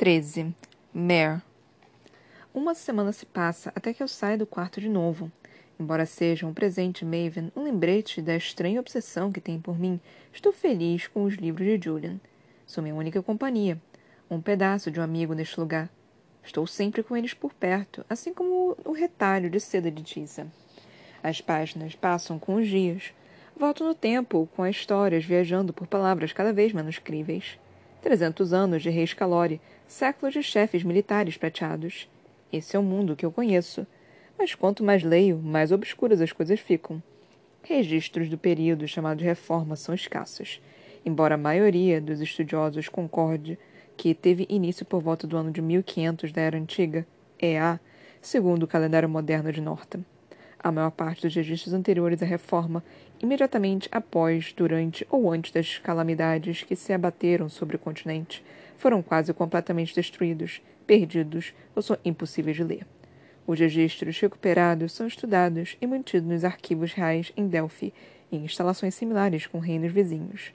13. Mare. Uma semana se passa até que eu saia do quarto de novo. Embora seja um presente Maven, um lembrete da estranha obsessão que tem por mim, estou feliz com os livros de Julian. Sou minha única companhia, um pedaço de um amigo neste lugar. Estou sempre com eles por perto, assim como o retalho de seda de tiza. As páginas passam com os dias. Volto no tempo, com as histórias viajando por palavras cada vez menos críveis. Trezentos anos de reis Calori, séculos de chefes militares prateados. Esse é o mundo que eu conheço. Mas quanto mais leio, mais obscuras as coisas ficam. Registros do período chamado Reforma são escassos, embora a maioria dos estudiosos concorde que teve início por volta do ano de 1500 da Era Antiga, EA, segundo o calendário moderno de Norton. A maior parte dos registros anteriores à Reforma, imediatamente após, durante ou antes das calamidades que se abateram sobre o continente, foram quase completamente destruídos, perdidos ou são impossíveis de ler. Os registros recuperados são estudados e mantidos nos arquivos reais em Delphi e em instalações similares com reinos vizinhos.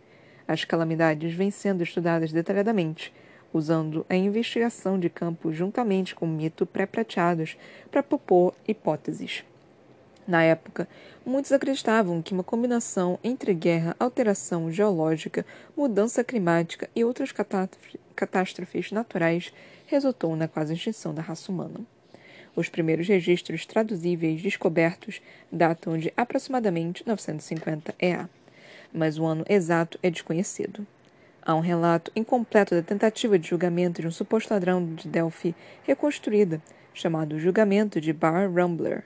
As calamidades vêm sendo estudadas detalhadamente, usando a investigação de campo juntamente com mito pré-prateados para propor hipóteses. Na época, muitos acreditavam que uma combinação entre guerra, alteração geológica, mudança climática e outras catástrofes naturais resultou na quase extinção da raça humana. Os primeiros registros traduzíveis descobertos datam de aproximadamente 950 EA, mas o ano exato é desconhecido. Há um relato incompleto da tentativa de julgamento de um suposto ladrão de Delphi reconstruída, chamado Julgamento de Bar Rumbler.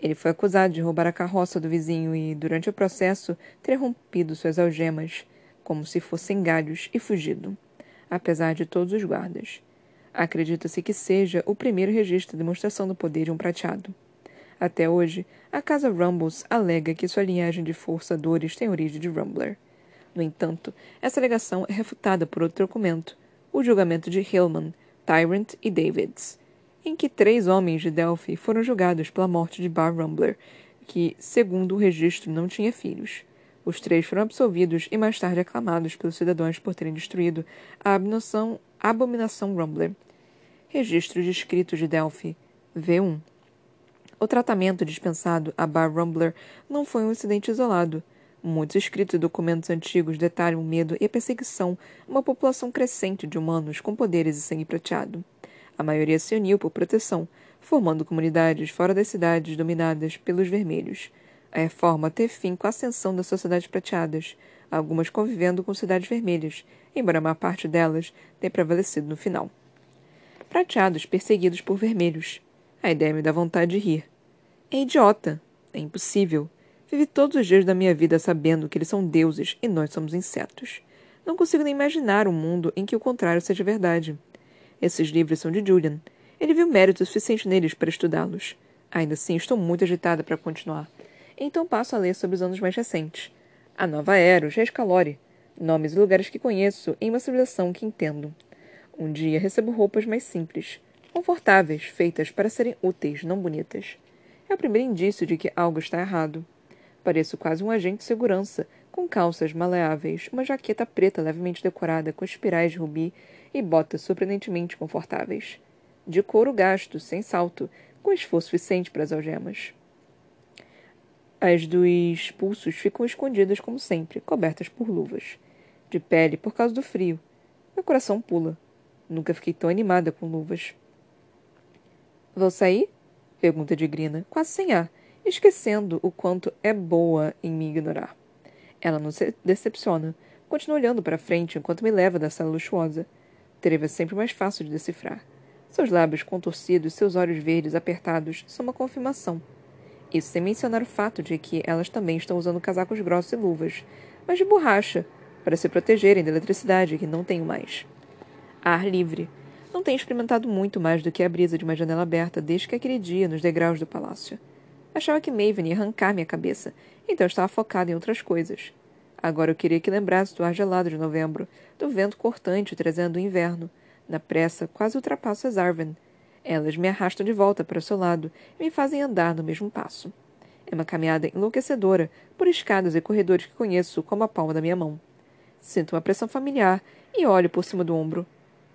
Ele foi acusado de roubar a carroça do vizinho e, durante o processo, ter rompido suas algemas, como se fossem galhos, e fugido, apesar de todos os guardas. Acredita-se que seja o primeiro registro de demonstração do poder de um prateado. Até hoje, a casa Rumbles alega que sua linhagem de forçadores tem origem de Rumbler. No entanto, essa alegação é refutada por outro documento, o julgamento de Hillman, Tyrant e Davids, em que três homens de Delphi foram julgados pela morte de Bar Rumbler, que, segundo o registro, não tinha filhos. Os três foram absolvidos e mais tarde aclamados pelos cidadãos por terem destruído a abominação, abominação Rumbler, Registro de escritos de Delphi. V1. O tratamento dispensado a Bar Rumbler não foi um incidente isolado. Muitos escritos e documentos antigos detalham o medo e a perseguição a uma população crescente de humanos com poderes e sangue prateado. A maioria se uniu por proteção, formando comunidades fora das cidades dominadas pelos vermelhos. A reforma teve fim com a ascensão das sociedades prateadas, algumas convivendo com cidades vermelhas, embora a maior parte delas tenha prevalecido no final prateados perseguidos por vermelhos. A ideia me dá vontade de rir. É idiota. É impossível. Vivi todos os dias da minha vida sabendo que eles são deuses e nós somos insetos. Não consigo nem imaginar um mundo em que o contrário seja verdade. Esses livros são de Julian. Ele viu mérito suficiente neles para estudá-los. Ainda assim, estou muito agitada para continuar. Então passo a ler sobre os anos mais recentes. A Nova Era, os Reis Calori. Nomes e lugares que conheço em uma civilização que entendo. Um dia recebo roupas mais simples, confortáveis, feitas para serem úteis, não bonitas. É o primeiro indício de que algo está errado. Pareço quase um agente de segurança, com calças maleáveis, uma jaqueta preta levemente decorada com espirais de rubi e botas surpreendentemente confortáveis. De couro gasto, sem salto, com esforço suficiente para as algemas. As dos pulsos ficam escondidas como sempre, cobertas por luvas. De pele por causa do frio. Meu coração pula. Nunca fiquei tão animada com luvas. Vou sair? Pergunta de Grina, quase sem ar, esquecendo o quanto é boa em me ignorar. Ela não se decepciona. Continua olhando para frente enquanto me leva da sala luxuosa. Treva é sempre mais fácil de decifrar. Seus lábios contorcidos seus olhos verdes apertados são uma confirmação. Isso sem mencionar o fato de que elas também estão usando casacos grossos e luvas, mas de borracha, para se protegerem da eletricidade que não tenho mais ar livre. Não tenho experimentado muito mais do que a brisa de uma janela aberta desde que aquele dia nos degraus do palácio. Achava que Maven ia arrancar minha cabeça, então estava focada em outras coisas. Agora eu queria que lembrasse do ar gelado de novembro, do vento cortante trazendo o inverno. Na pressa, quase ultrapasso as Arven. Elas me arrastam de volta para o seu lado e me fazem andar no mesmo passo. É uma caminhada enlouquecedora por escadas e corredores que conheço como a palma da minha mão. Sinto uma pressão familiar e olho por cima do ombro.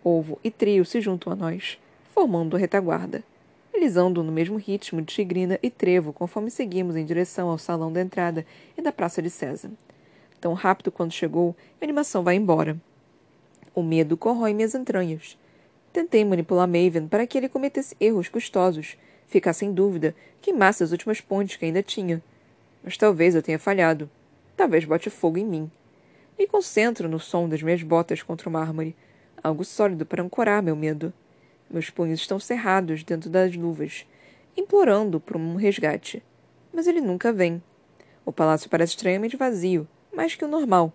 Ovo e trio se juntam a nós, formando a retaguarda. Eles andam no mesmo ritmo de tigrina e trevo conforme seguimos em direção ao salão da entrada e da Praça de César. Tão rápido quanto chegou, a animação vai embora. O medo corrói minhas entranhas. Tentei manipular Maven para que ele cometesse erros custosos, ficasse em dúvida, queimasse as últimas pontes que ainda tinha. Mas talvez eu tenha falhado. Talvez bote fogo em mim. Me concentro no som das minhas botas contra o mármore, algo sólido para ancorar meu medo. Meus punhos estão cerrados dentro das luvas, implorando por um resgate. Mas ele nunca vem. O palácio parece estranhamente vazio, mais que o normal.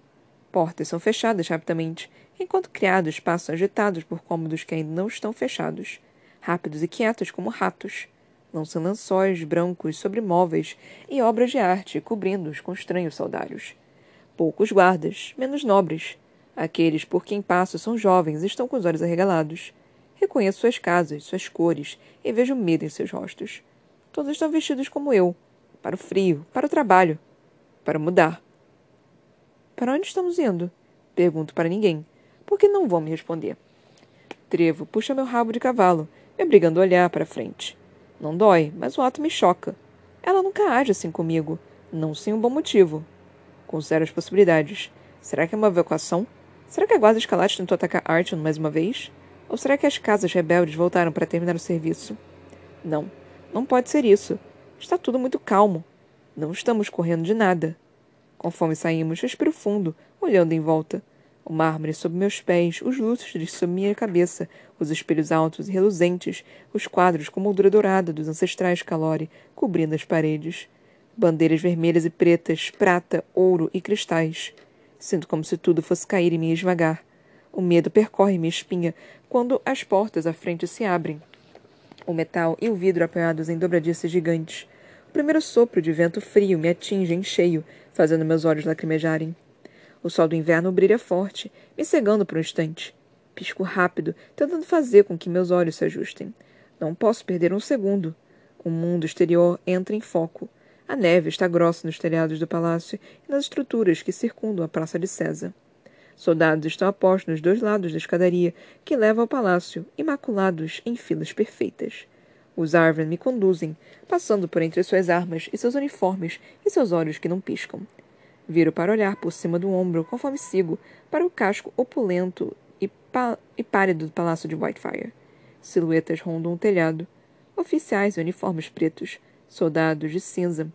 Portas são fechadas rapidamente, enquanto criados passam agitados por cômodos que ainda não estão fechados, rápidos e quietos como ratos. Lançam lençóis brancos sobre móveis e obras de arte, cobrindo-os com estranhos saudários. Poucos guardas, menos nobres. Aqueles por quem passo são jovens e estão com os olhos arregalados. Reconheço suas casas, suas cores, e vejo medo em seus rostos. Todos estão vestidos como eu, para o frio, para o trabalho, para mudar. Para onde estamos indo? Pergunto para ninguém, porque não vão me responder. Trevo puxa meu rabo de cavalo, me obrigando a olhar para frente. Não dói, mas o ato me choca. Ela nunca age assim comigo, não sem um bom motivo. Considero as possibilidades. Será que é uma evacuação? Será que a Guarda Escalate tentou atacar Artyom mais uma vez? Ou será que as casas rebeldes voltaram para terminar o serviço? Não, não pode ser isso. Está tudo muito calmo. Não estamos correndo de nada. Conforme saímos, respiro fundo, olhando em volta. O mármore sob meus pés, os lustres sob minha cabeça, os espelhos altos e reluzentes, os quadros com moldura dourada dos ancestrais Calori cobrindo as paredes. Bandeiras vermelhas e pretas, prata, ouro e cristais. Sinto como se tudo fosse cair e me esmagar. O medo percorre minha espinha quando as portas à frente se abrem. O metal e o vidro apoiados em dobradiças gigantes. O primeiro sopro de vento frio me atinge em cheio, fazendo meus olhos lacrimejarem. O sol do inverno brilha forte, me cegando por um instante. Pisco rápido, tentando fazer com que meus olhos se ajustem. Não posso perder um segundo. O mundo exterior entra em foco. A neve está grossa nos telhados do palácio e nas estruturas que circundam a Praça de César. Soldados estão apostos nos dois lados da escadaria que leva ao palácio, imaculados em filas perfeitas. Os Arven me conduzem, passando por entre suas armas e seus uniformes e seus olhos que não piscam. Viro para olhar por cima do ombro, conforme sigo, para o casco opulento e, e pálido do palácio de Whitefire. Silhuetas rondam o telhado. Oficiais em uniformes pretos, soldados de cinza.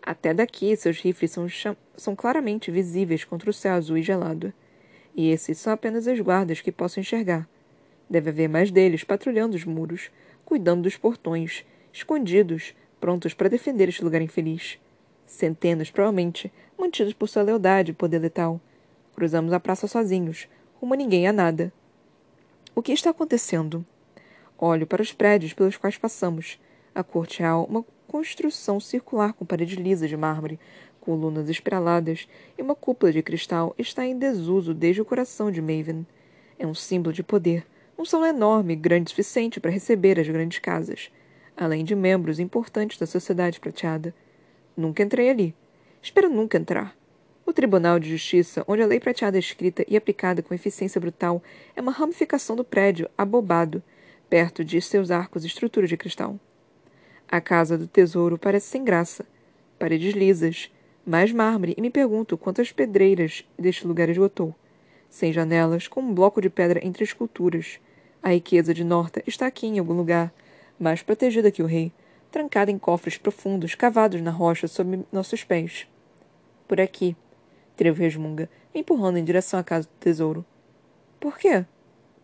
Até daqui, seus rifles são, são claramente visíveis contra o céu azul e gelado. E esses são apenas as guardas que posso enxergar. Deve haver mais deles patrulhando os muros, cuidando dos portões, escondidos, prontos para defender este lugar infeliz. Centenas, provavelmente, mantidos por sua lealdade e poder letal. Cruzamos a praça sozinhos, rumo a ninguém a nada. O que está acontecendo? Olho para os prédios pelos quais passamos. A corte real, uma construção circular com paredes lisas de mármore, colunas espiraladas e uma cúpula de cristal, está em desuso desde o coração de Maven. É um símbolo de poder, um salão enorme, grande o suficiente para receber as grandes casas, além de membros importantes da sociedade prateada. Nunca entrei ali. Espero nunca entrar. O Tribunal de Justiça, onde a lei prateada é escrita e aplicada com eficiência brutal, é uma ramificação do prédio abobado, perto de seus arcos e estrutura de cristal. A casa do tesouro parece sem graça. Paredes lisas, mais mármore, e me pergunto quantas pedreiras deste lugar esgotou sem janelas, com um bloco de pedra entre esculturas. A riqueza de Norta está aqui em algum lugar, mais protegida que o rei, trancada em cofres profundos cavados na rocha sob nossos pés. Por aqui, Trevo resmunga, empurrando em direção à casa do tesouro. Por quê?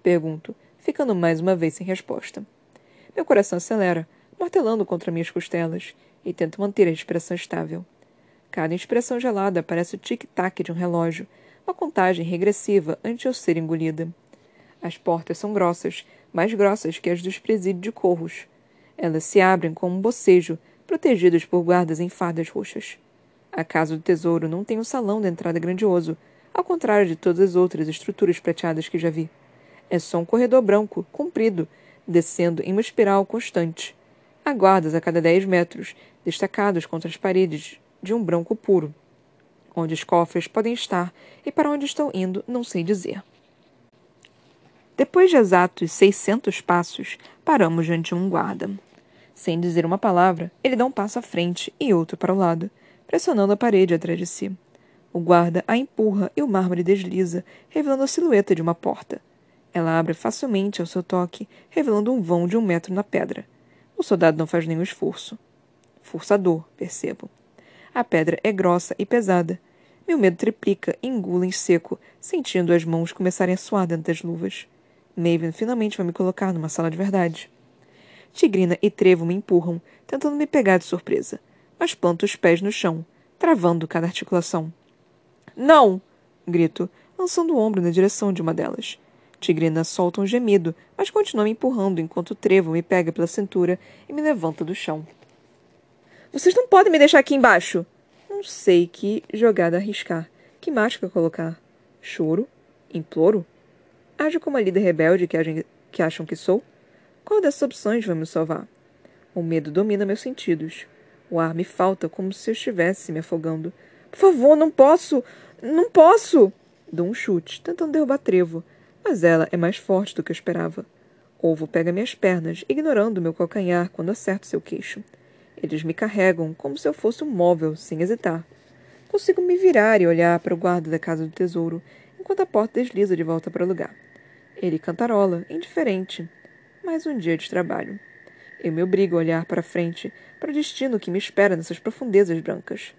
Pergunto, ficando mais uma vez sem resposta. Meu coração acelera, martelando contra minhas costelas, e tento manter a respiração estável. Cada inspiração gelada parece o tic-tac de um relógio, uma contagem regressiva antes de eu ser engolida. As portas são grossas, mais grossas que as dos presídios de Corros. Elas se abrem com um bocejo, protegidas por guardas em fardas roxas. A Casa do Tesouro não tem um salão de entrada grandioso, ao contrário de todas as outras estruturas prateadas que já vi. É só um corredor branco, comprido, descendo em uma espiral constante. Há guardas a cada dez metros, destacados contra as paredes de um branco puro. Onde os cofres podem estar e para onde estão indo, não sei dizer. Depois de exatos seiscentos passos, paramos diante de um guarda. Sem dizer uma palavra, ele dá um passo à frente e outro para o lado, pressionando a parede atrás de si. O guarda a empurra e o mármore desliza, revelando a silhueta de uma porta. Ela abre facilmente ao seu toque, revelando um vão de um metro na pedra. O soldado não faz nenhum esforço. Forçador, percebo. A pedra é grossa e pesada. Meu medo triplica engulo em seco, sentindo as mãos começarem a suar dentro das luvas. Maven finalmente vai me colocar numa sala de verdade. Tigrina e Trevo me empurram, tentando me pegar de surpresa, mas planto os pés no chão, travando cada articulação. Não! grito, lançando o ombro na direção de uma delas. Tigrina solta um gemido, mas continua me empurrando enquanto Trevo me pega pela cintura e me levanta do chão. Vocês não podem me deixar aqui embaixo! Não sei que jogada arriscar, que máscara colocar. Choro? Imploro? Ajo como a líder rebelde que, que acham que sou? Qual dessas opções vai me salvar? O medo domina meus sentidos. O ar me falta como se eu estivesse me afogando. Por favor, não posso! Não posso! Dou um chute, tentando derrubar Trevo, mas ela é mais forte do que eu esperava. Ovo pega minhas pernas, ignorando meu calcanhar quando acerto seu queixo. Eles me carregam como se eu fosse um móvel, sem hesitar. Consigo me virar e olhar para o guarda da casa do tesouro, enquanto a porta desliza de volta para o lugar. Ele cantarola, indiferente. Mais um dia de trabalho. Eu me obrigo a olhar para frente, para o destino que me espera nessas profundezas brancas.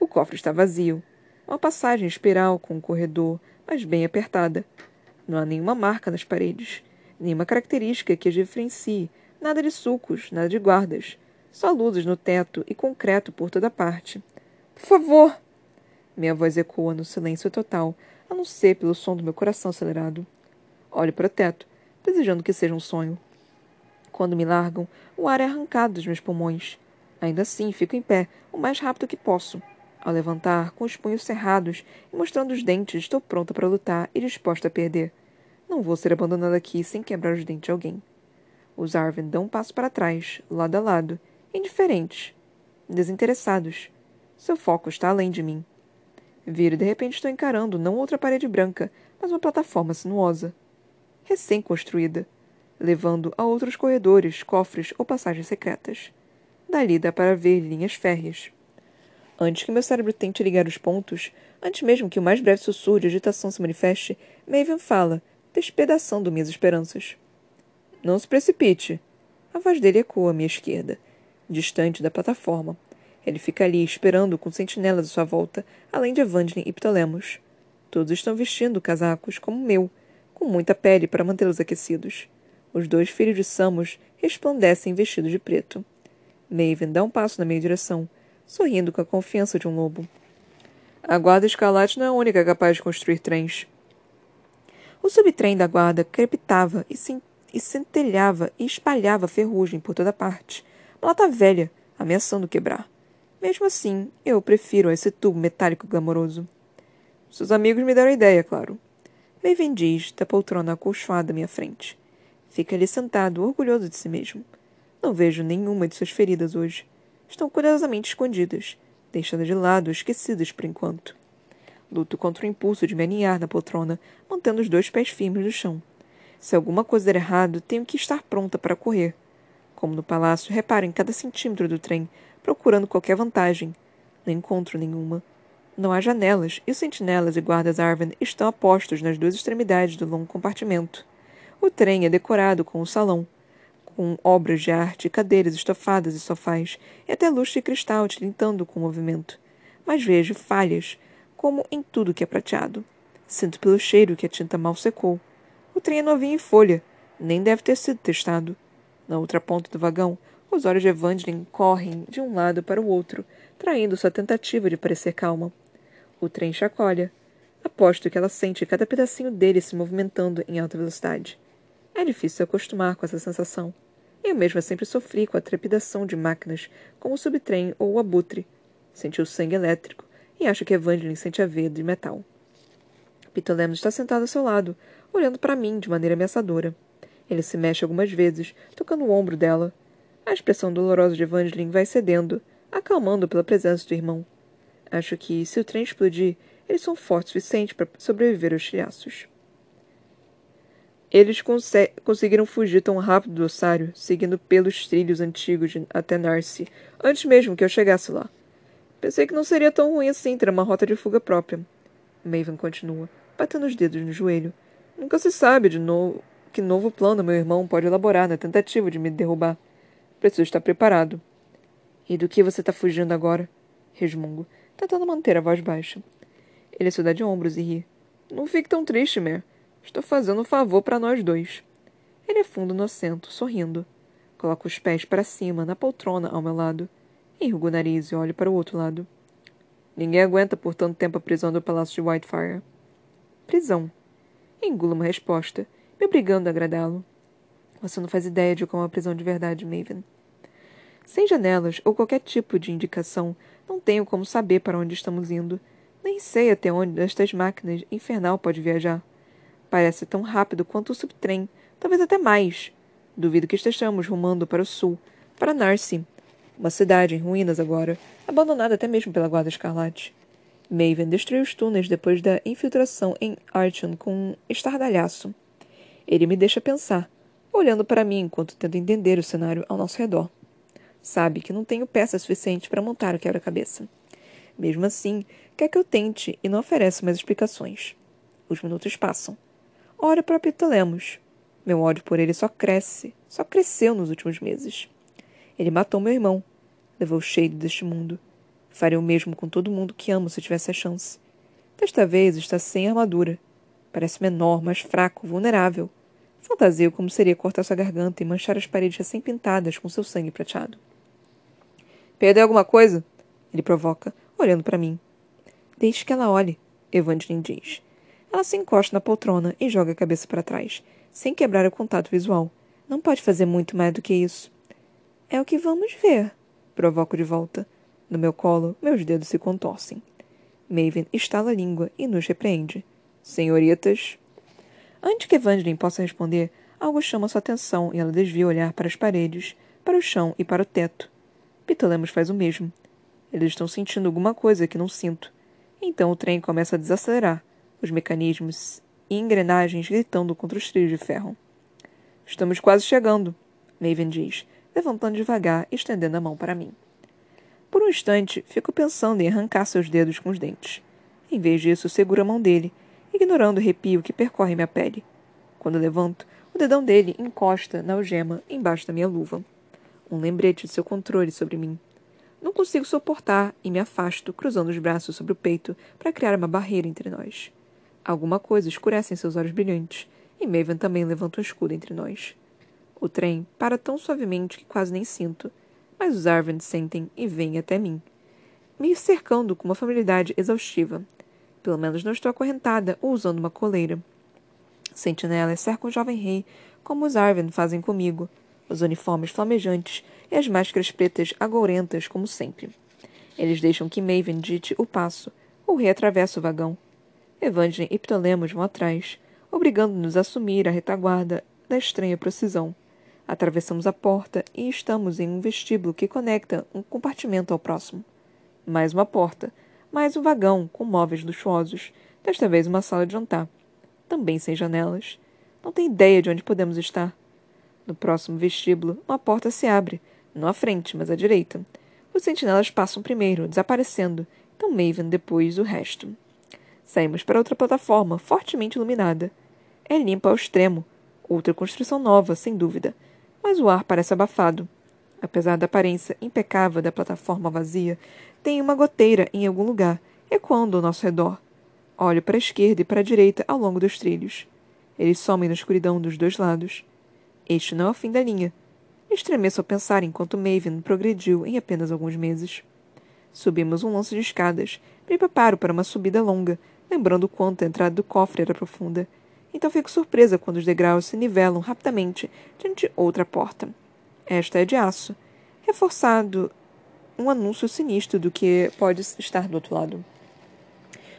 O cofre está vazio. Uma passagem espiral com um corredor, mas bem apertada. Não há nenhuma marca nas paredes, nenhuma característica que as diferencie, nada de sulcos, nada de guardas. Só luzes no teto e concreto por toda parte. Por favor! Minha voz ecoa no silêncio total, a não ser pelo som do meu coração acelerado. Olho para o teto, desejando que seja um sonho. Quando me largam, o ar é arrancado dos meus pulmões. Ainda assim, fico em pé, o mais rápido que posso. Ao levantar, com os punhos cerrados e mostrando os dentes, estou pronta para lutar e disposta a perder. Não vou ser abandonada aqui sem quebrar os dentes de alguém. Os Arvin dão um passo para trás, lado a lado, indiferentes, desinteressados. Seu foco está além de mim. Viro e de repente estou encarando não outra parede branca, mas uma plataforma sinuosa, recém-construída, levando a outros corredores, cofres ou passagens secretas. Dali dá para ver linhas férreas. Antes que meu cérebro tente ligar os pontos, antes mesmo que o mais breve sussurro de agitação se manifeste, Maven fala, despedaçando minhas esperanças. Não se precipite. A voz dele ecoa à minha esquerda, distante da plataforma. Ele fica ali, esperando com sentinelas à sua volta, além de Evangeline e Ptolemos. Todos estão vestindo casacos como o meu, com muita pele para mantê-los aquecidos. Os dois filhos de Samos resplandecem vestidos de preto. Maven dá um passo na minha direção, sorrindo com a confiança de um lobo. A guarda escarlate não é a única capaz de construir trens. O subtrem da guarda crepitava e, e centelhava e espalhava ferrugem por toda parte, lata velha, ameaçando quebrar. Mesmo assim, eu prefiro esse tubo metálico glamouroso. Seus amigos me deram a ideia, claro. Maven diz da poltrona acolchoada à minha frente. Fica ali sentado, orgulhoso de si mesmo. Não vejo nenhuma de suas feridas hoje. Estão curiosamente escondidas, deixadas de lado, esquecidas por enquanto. Luto contra o impulso de me aninhar na poltrona, mantendo os dois pés firmes no chão. Se alguma coisa der errado, tenho que estar pronta para correr. Como no palácio, reparo em cada centímetro do trem, procurando qualquer vantagem. Não encontro nenhuma. Não há janelas, e os sentinelas e guardas Arven estão apostos nas duas extremidades do longo compartimento. O trem é decorado com o salão, com obras de arte, cadeiras estofadas e sofás, e até luxo de cristal tilintando com o movimento. Mas vejo falhas, como em tudo que é prateado. Sinto pelo cheiro que a tinta mal secou. O trem é novinho em folha, nem deve ter sido testado. Na outra ponta do vagão, os olhos de Evangeline correm de um lado para o outro, traindo sua tentativa de parecer calma. O trem chacoalha. Aposto que ela sente cada pedacinho dele se movimentando em alta velocidade. É difícil se acostumar com essa sensação. Eu mesma sempre sofri com a trepidação de máquinas, como o subtrem ou o abutre. Senti o sangue elétrico e acho que Evangeline sente a veia de metal. Pitolemos está sentado ao seu lado, olhando para mim de maneira ameaçadora. Ele se mexe algumas vezes, tocando o ombro dela. A expressão dolorosa de Evangeline vai cedendo, acalmando pela presença do irmão. Acho que, se o trem explodir, eles são fortes o suficiente para sobreviver aos estilhaços. Eles conseguiram fugir tão rápido do ossário, seguindo pelos trilhos antigos até Narcy, antes mesmo que eu chegasse lá. Pensei que não seria tão ruim assim ter uma rota de fuga própria. Maven continua, batendo os dedos no joelho. Nunca se sabe de novo que novo plano meu irmão pode elaborar na tentativa de me derrubar. Preciso estar preparado. E do que você está fugindo agora? Resmungo, tentando manter a voz baixa. Ele se dá de ombros e ri. Não fique tão triste, Mer. Estou fazendo um favor para nós dois. Ele afunda no assento, sorrindo. Coloco os pés para cima, na poltrona ao meu lado. Enrugo o nariz e olho para o outro lado. Ninguém aguenta por tanto tempo a prisão do Palácio de Whitefire. Prisão. Engulo uma resposta, me obrigando a agradá-lo. Você não faz ideia de como é uma prisão de verdade, Maven. Sem janelas ou qualquer tipo de indicação, não tenho como saber para onde estamos indo. Nem sei até onde estas máquinas infernal pode viajar. Parece tão rápido quanto o subtrem, talvez até mais. Duvido que estejamos rumando para o sul, para Narcy, uma cidade em ruínas agora, abandonada até mesmo pela Guarda Escarlate. Maven destruiu os túneis depois da infiltração em Archon com um estardalhaço. Ele me deixa pensar, olhando para mim enquanto tento entender o cenário ao nosso redor. Sabe que não tenho peça suficiente para montar o quebra-cabeça. Mesmo assim, quer que eu tente e não oferece mais explicações. Os minutos passam. Olho para Ptolemos. Meu ódio por ele só cresce, só cresceu nos últimos meses. Ele matou meu irmão, levou o cheiro deste mundo. Faria o mesmo com todo mundo que amo se tivesse a chance. Desta vez está sem armadura. Parece menor, mais fraco, vulnerável. Fantasio como seria cortar sua garganta e manchar as paredes recém-pintadas com seu sangue prateado. Perdeu alguma coisa? Ele provoca, olhando para mim. Deixe que ela olhe, Evangeline diz. Ela se encosta na poltrona e joga a cabeça para trás, sem quebrar o contato visual. Não pode fazer muito mais do que isso. É o que vamos ver, provoco de volta. No meu colo, meus dedos se contorcem. Maven estala a língua e nos repreende. Senhoritas. Antes que Evangeline possa responder, algo chama sua atenção e ela desvia o olhar para as paredes, para o chão e para o teto. Pitolemos faz o mesmo. Eles estão sentindo alguma coisa que não sinto. Então o trem começa a desacelerar, os mecanismos e engrenagens gritando contra os trilhos de ferro. Estamos quase chegando, Maven diz, levantando devagar e estendendo a mão para mim. Por um instante, fico pensando em arrancar seus dedos com os dentes. Em vez disso, seguro a mão dele, ignorando o arrepio que percorre minha pele. Quando levanto, o dedão dele encosta na algema embaixo da minha luva. Um lembrete de seu controle sobre mim. Não consigo suportar e me afasto, cruzando os braços sobre o peito para criar uma barreira entre nós. Alguma coisa escurece em seus olhos brilhantes, e Maven também levanta um escudo entre nós. O trem para tão suavemente que quase nem sinto, mas os Arvens sentem e vêm até mim, me cercando com uma familiaridade exaustiva. Pelo menos não estou acorrentada ou usando uma coleira. Sentinelas cercam o jovem rei, como os Arven fazem comigo, os uniformes flamejantes e as máscaras pretas agourentas, como sempre. Eles deixam que Maven dite o passo, o rei atravessa o vagão, Evangeline e Ptolemos vão atrás, obrigando-nos a assumir a retaguarda da estranha procissão. Atravessamos a porta e estamos em um vestíbulo que conecta um compartimento ao próximo. Mais uma porta, mais um vagão com móveis luxuosos, desta vez uma sala de jantar. Também sem janelas. Não tenho ideia de onde podemos estar. No próximo vestíbulo, uma porta se abre, não à frente, mas à direita. Os sentinelas passam primeiro, desaparecendo, então Maven depois o resto. Saímos para outra plataforma, fortemente iluminada. É limpa ao extremo. Outra construção nova, sem dúvida. Mas o ar parece abafado. Apesar da aparência impecável da plataforma vazia, tem uma goteira em algum lugar, ecoando ao nosso redor. Olho para a esquerda e para a direita ao longo dos trilhos. Eles somem na escuridão dos dois lados. Este não é o fim da linha. Estremeço ao pensar enquanto Maven progrediu em apenas alguns meses. Subimos um lance de escadas. Me preparo para uma subida longa, lembrando quanto a entrada do cofre era profunda. Então fico surpresa quando os degraus se nivelam rapidamente diante de outra porta. Esta é de aço, reforçado um anúncio sinistro do que pode estar do outro lado.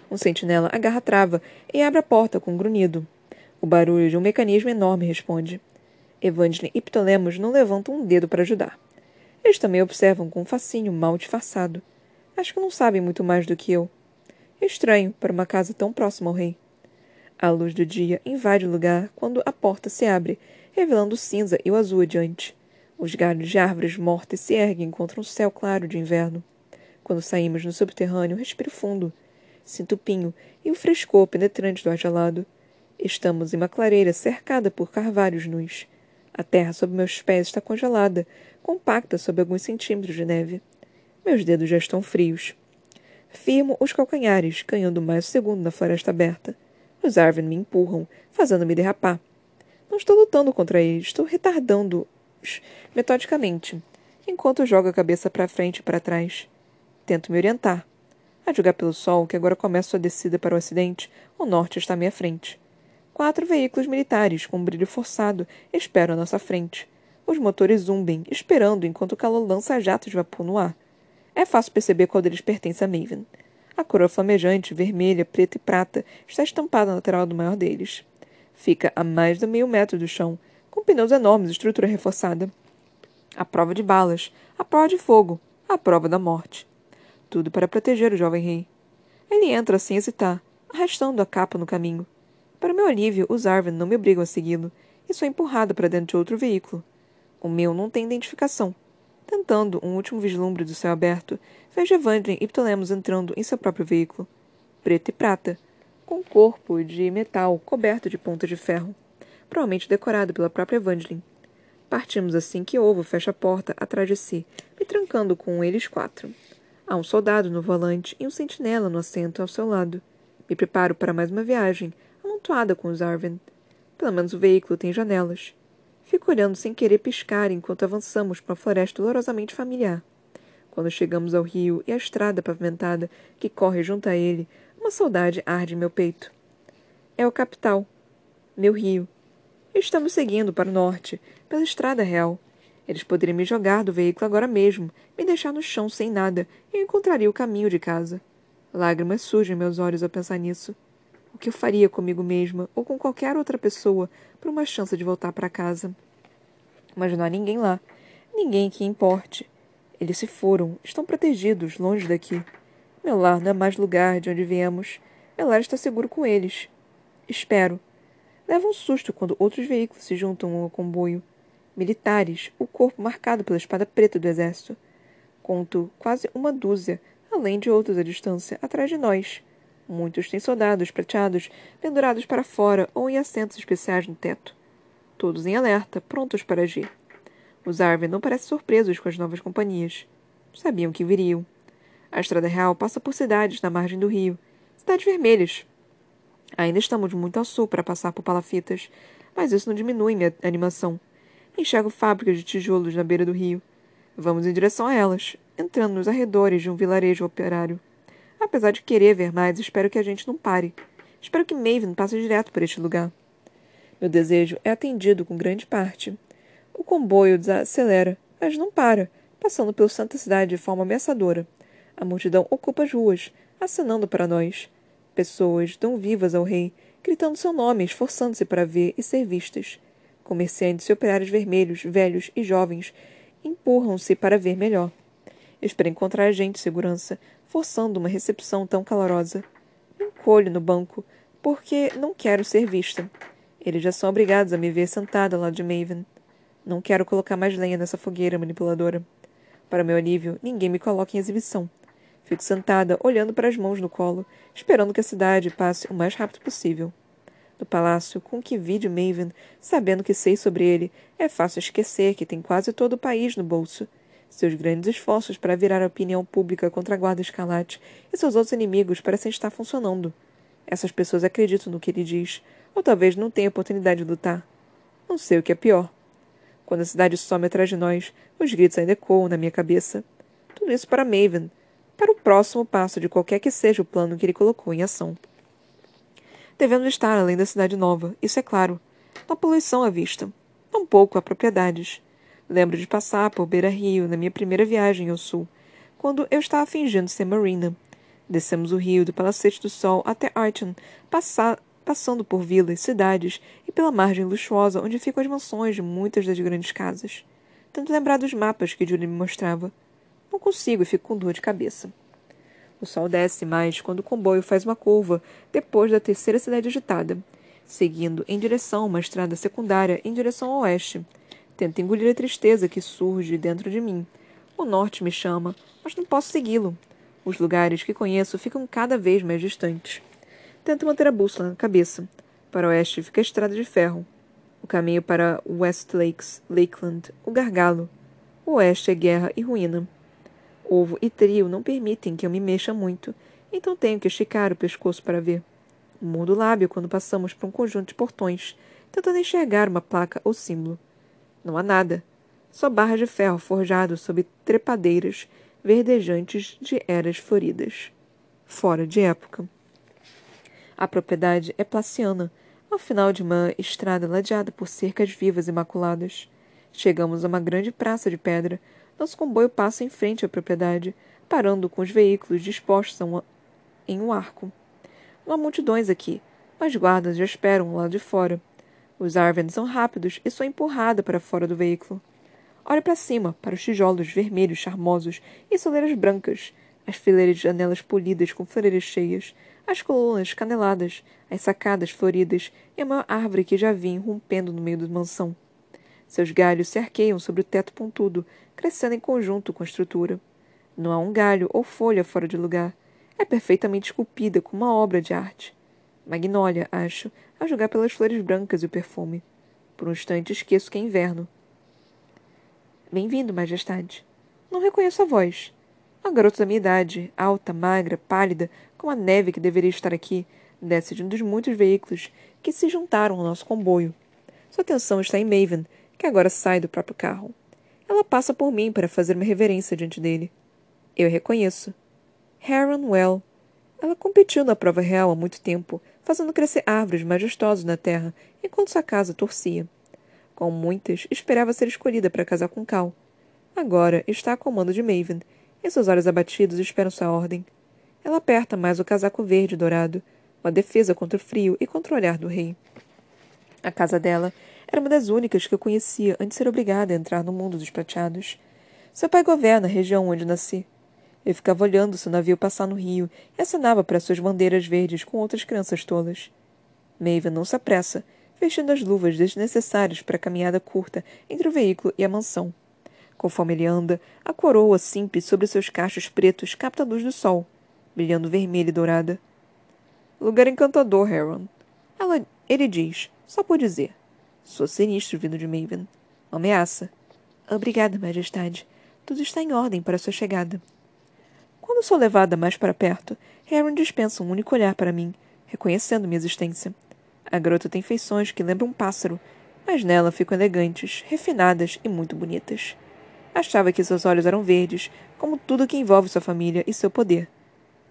Um sentinela agarra a trava e abre a porta com um grunhido. O barulho de um mecanismo enorme responde. Evangeline e Ptolemos não levantam um dedo para ajudar. Eles também observam com um fascínio mal disfarçado. Acho que não sabem muito mais do que eu. Estranho para uma casa tão próxima ao rei. A luz do dia invade o lugar quando a porta se abre, revelando o cinza e o azul adiante. Os galhos de árvores mortas se erguem contra um céu claro de inverno. Quando saímos no subterrâneo, respiro fundo. Sinto o pinho e o frescor penetrante do ar gelado. Estamos em uma clareira cercada por carvalhos nus. A terra sob meus pés está congelada, compacta sob alguns centímetros de neve. Meus dedos já estão frios. Firmo os calcanhares, ganhando mais um segundo na floresta aberta. Os Arvin me empurram, fazendo-me derrapar. Não estou lutando contra eles, estou retardando-os metodicamente, enquanto jogo a cabeça para frente e para trás. Tento me orientar. A julgar pelo sol, que agora começa sua descida para o ocidente, o norte está à minha frente. Quatro veículos militares, com um brilho forçado, esperam à nossa frente. Os motores zumbem, esperando enquanto o calor lança jatos de vapor no ar. É fácil perceber qual deles pertence a Maven. A coroa flamejante, vermelha, preta e prata, está estampada na lateral do maior deles. Fica a mais de meio metro do chão, com pneus enormes estrutura reforçada. A prova de balas, a prova de fogo, a prova da morte. Tudo para proteger o jovem rei. Ele entra sem hesitar, arrastando a capa no caminho. Para meu alívio, os Arven não me obrigam a segui-lo, e sou empurrado para dentro de outro veículo. O meu não tem identificação. Tentando um último vislumbre do céu aberto, vejo Evandrin e Ptolemos entrando em seu próprio veículo, preto e prata, com um corpo de metal coberto de pontas de ferro, provavelmente decorado pela própria Evandrin. Partimos assim que Ovo fecha a porta atrás de si, me trancando com eles quatro. Há um soldado no volante e um sentinela no assento ao seu lado. Me preparo para mais uma viagem, amontoada com os Arven. Pelo menos o veículo tem janelas. Fico olhando sem querer piscar enquanto avançamos para uma floresta dolorosamente familiar. Quando chegamos ao rio e à estrada pavimentada que corre junto a ele, uma saudade arde em meu peito. É o capital, meu rio. Estamos seguindo para o norte, pela estrada real. Eles poderiam me jogar do veículo agora mesmo, me deixar no chão sem nada, e eu encontraria o caminho de casa. Lágrimas surgem meus olhos ao pensar nisso. O que eu faria comigo mesma ou com qualquer outra pessoa por uma chance de voltar para casa? Mas não há ninguém lá. Ninguém que importe. Eles se foram, estão protegidos, longe daqui. Meu lar não é mais lugar de onde viemos. Meu lar está seguro com eles. Espero. Levo um susto quando outros veículos se juntam ao comboio militares, o corpo marcado pela espada preta do exército. Conto quase uma dúzia, além de outros à distância, atrás de nós. Muitos têm soldados prateados pendurados para fora ou em assentos especiais no teto. Todos em alerta, prontos para agir. Os Arven não parecem surpresos com as novas companhias. Sabiam que viriam. A estrada real passa por cidades na margem do rio, cidades vermelhas. Ainda estamos muito ao sul para passar por palafitas, mas isso não diminui minha animação. Enxergo fábricas de tijolos na beira do rio. Vamos em direção a elas, entrando nos arredores de um vilarejo operário. Apesar de querer ver mais, espero que a gente não pare. Espero que Maven passe direto por este lugar. Meu desejo é atendido com grande parte. O comboio desacelera, mas não para, passando pelo Santa Cidade de forma ameaçadora. A multidão ocupa as ruas, acenando para nós. Pessoas dão vivas ao rei, gritando seu nome, esforçando-se para ver e ser vistas. Comerciantes e operários vermelhos, velhos e jovens empurram-se para ver melhor. Espero encontrar a gente segurança, forçando uma recepção tão calorosa. Me encolho no banco, porque não quero ser vista. Eles já são obrigados a me ver sentada lá de Maven. Não quero colocar mais lenha nessa fogueira manipuladora. Para meu alívio, ninguém me coloca em exibição. Fico sentada, olhando para as mãos no colo, esperando que a cidade passe o mais rápido possível do palácio com que vi de Maven, sabendo que sei sobre ele, é fácil esquecer que tem quase todo o país no bolso. Seus grandes esforços para virar a opinião pública contra a Guarda Escarlate e seus outros inimigos parecem estar funcionando. Essas pessoas acreditam no que ele diz, ou talvez não tenham oportunidade de lutar. Não sei o que é pior. Quando a cidade some atrás de nós, os gritos ainda ecoam na minha cabeça. Tudo isso para Maven, para o próximo passo de qualquer que seja o plano que ele colocou em ação. Devemos estar além da cidade nova, isso é claro. Não há poluição à vista. Tampouco há propriedades. Lembro de passar por Beira Rio na minha primeira viagem ao sul, quando eu estava fingindo ser Marina. Descemos o rio do Palacete do Sol até Archon, passando por vilas, cidades e pela margem luxuosa onde ficam as mansões de muitas das grandes casas. Tento lembrar dos mapas que Julie me mostrava. Não consigo e fico com dor de cabeça. O sol desce mais quando o comboio faz uma curva depois da terceira cidade agitada, seguindo em direção a uma estrada secundária em direção ao oeste. Tento engolir a tristeza que surge dentro de mim. O norte me chama, mas não posso segui-lo. Os lugares que conheço ficam cada vez mais distantes. Tento manter a bússola na cabeça. Para o oeste fica a estrada de ferro. O caminho para West Lakes, Lakeland, o gargalo. O oeste é guerra e ruína. Ovo e trio não permitem que eu me mexa muito, então tenho que esticar o pescoço para ver. Mudo o lábio quando passamos por um conjunto de portões, tentando enxergar uma placa ou símbolo. Não há nada. Só barras de ferro forjado sob trepadeiras verdejantes de eras floridas. Fora de época. A propriedade é placiana, ao final de uma estrada ladeada por cercas vivas imaculadas. Chegamos a uma grande praça de pedra, nosso comboio passa em frente à propriedade, parando com os veículos dispostos em um arco. Não há multidões aqui, mas guardas já esperam lá de fora. Os Arvens são rápidos e sou empurrada para fora do veículo. Olho para cima, para os tijolos vermelhos charmosos e soleiras brancas, as fileiras de janelas polidas com floreiras cheias, as colunas caneladas, as sacadas floridas e a maior árvore que já vi rompendo no meio da mansão. Seus galhos se arqueiam sobre o teto pontudo, crescendo em conjunto com a estrutura. Não há um galho ou folha fora de lugar. É perfeitamente esculpida como uma obra de arte. Magnólia, acho, a julgar pelas flores brancas e o perfume. Por um instante esqueço que é inverno. Bem-vindo, Majestade. Não reconheço a voz. A garota da minha idade, alta, magra, pálida, como a neve que deveria estar aqui, desce de um dos muitos veículos que se juntaram ao nosso comboio. Sua atenção está em Maven, que agora sai do próprio carro. Ela passa por mim para fazer uma reverência diante dele. Eu reconheço. Heron Well. Ela competiu na prova real há muito tempo, fazendo crescer árvores majestosas na terra, enquanto sua casa torcia. Com muitas, esperava ser escolhida para casar com Cal. Agora está a comando de Maven, e seus olhos abatidos esperam sua ordem. Ela aperta mais o casaco verde dourado, uma defesa contra o frio e contra o olhar do rei. A casa dela era uma das únicas que eu conhecia antes de ser obrigada a entrar no mundo dos prateados. Seu pai governa a região onde nasci. Eu ficava olhando seu navio passar no rio e acenava para suas bandeiras verdes com outras crianças tolas. Maven não se apressa, vestindo as luvas desnecessárias para a caminhada curta entre o veículo e a mansão. Conforme ele anda, a coroa simples sobre seus cachos pretos capta a luz do sol, brilhando vermelha e dourada. Lugar encantador, Heron. Ela, ele diz, só por dizer. Sou sinistro vindo de Maven. Ameaça. Obrigada, Majestade. Tudo está em ordem para sua chegada. Quando sou levada mais para perto, Heron dispensa um único olhar para mim, reconhecendo minha existência. A garota tem feições que lembram um pássaro, mas nela ficam elegantes, refinadas e muito bonitas. Achava que seus olhos eram verdes, como tudo que envolve sua família e seu poder.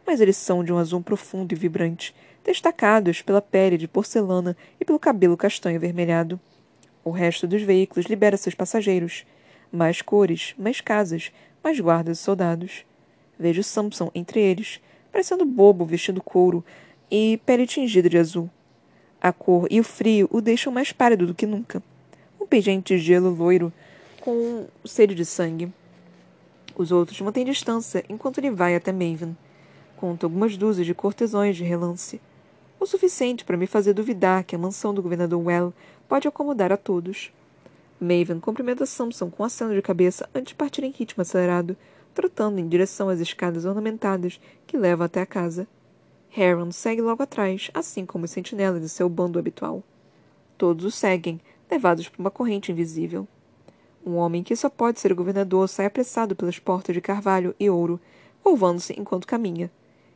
Mas eles são de um azul profundo e vibrante, destacados pela pele de porcelana e pelo cabelo castanho avermelhado. O resto dos veículos libera seus passageiros. Mais cores, mais casas, mais guardas e soldados. Vejo Samson entre eles, parecendo bobo vestindo couro e pele tingida de azul. A cor e o frio o deixam mais pálido do que nunca. Um pingente de gelo loiro com sede de sangue. Os outros mantêm distância enquanto ele vai até Maven. Conta algumas dúzias de cortesões de relance o suficiente para me fazer duvidar que a mansão do governador Well pode acomodar a todos. Maven cumprimenta Samson com aceno de cabeça antes de partir em ritmo acelerado, trotando em direção às escadas ornamentadas que levam até a casa. Heron segue logo atrás, assim como os sentinelas de seu bando habitual. Todos o seguem, levados por uma corrente invisível. Um homem que só pode ser o governador sai apressado pelas portas de carvalho e ouro, curvando-se enquanto caminha.